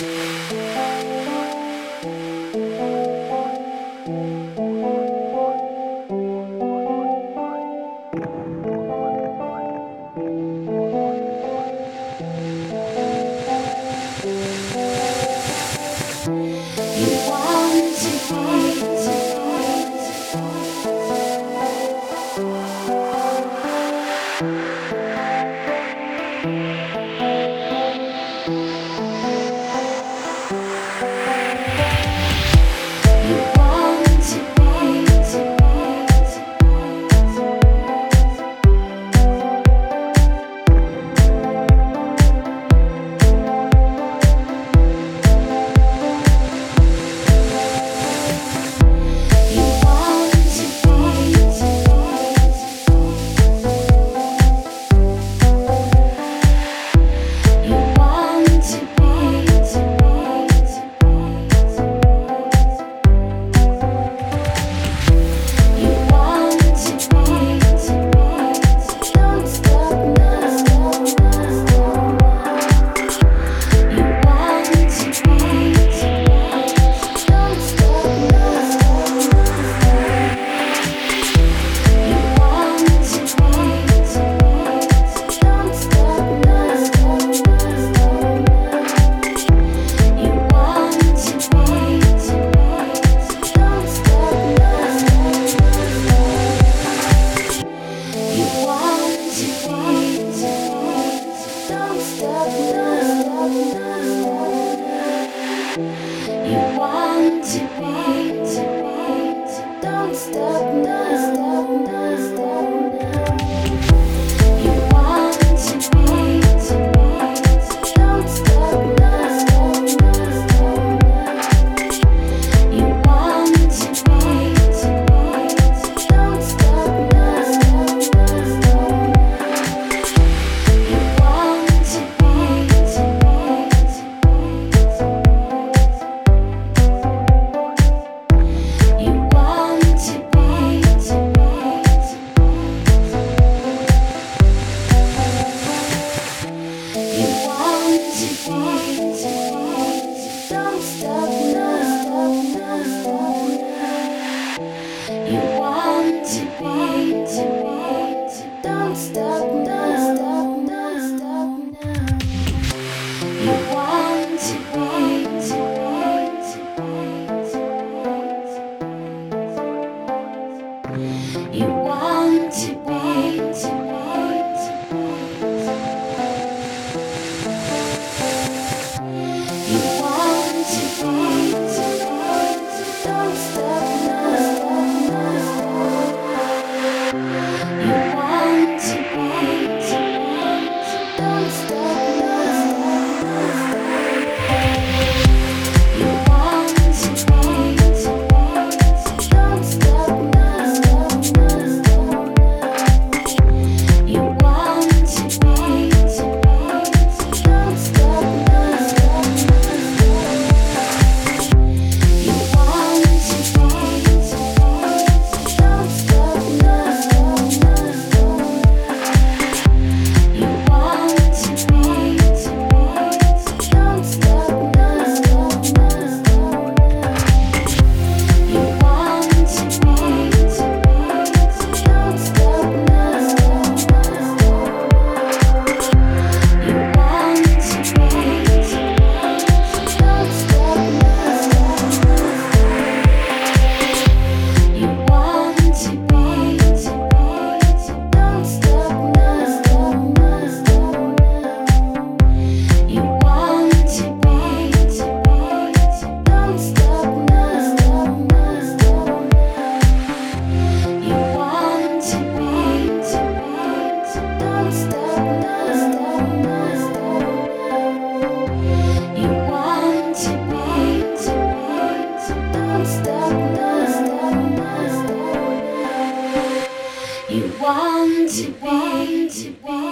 Música you want to be. You want to be, to. to be.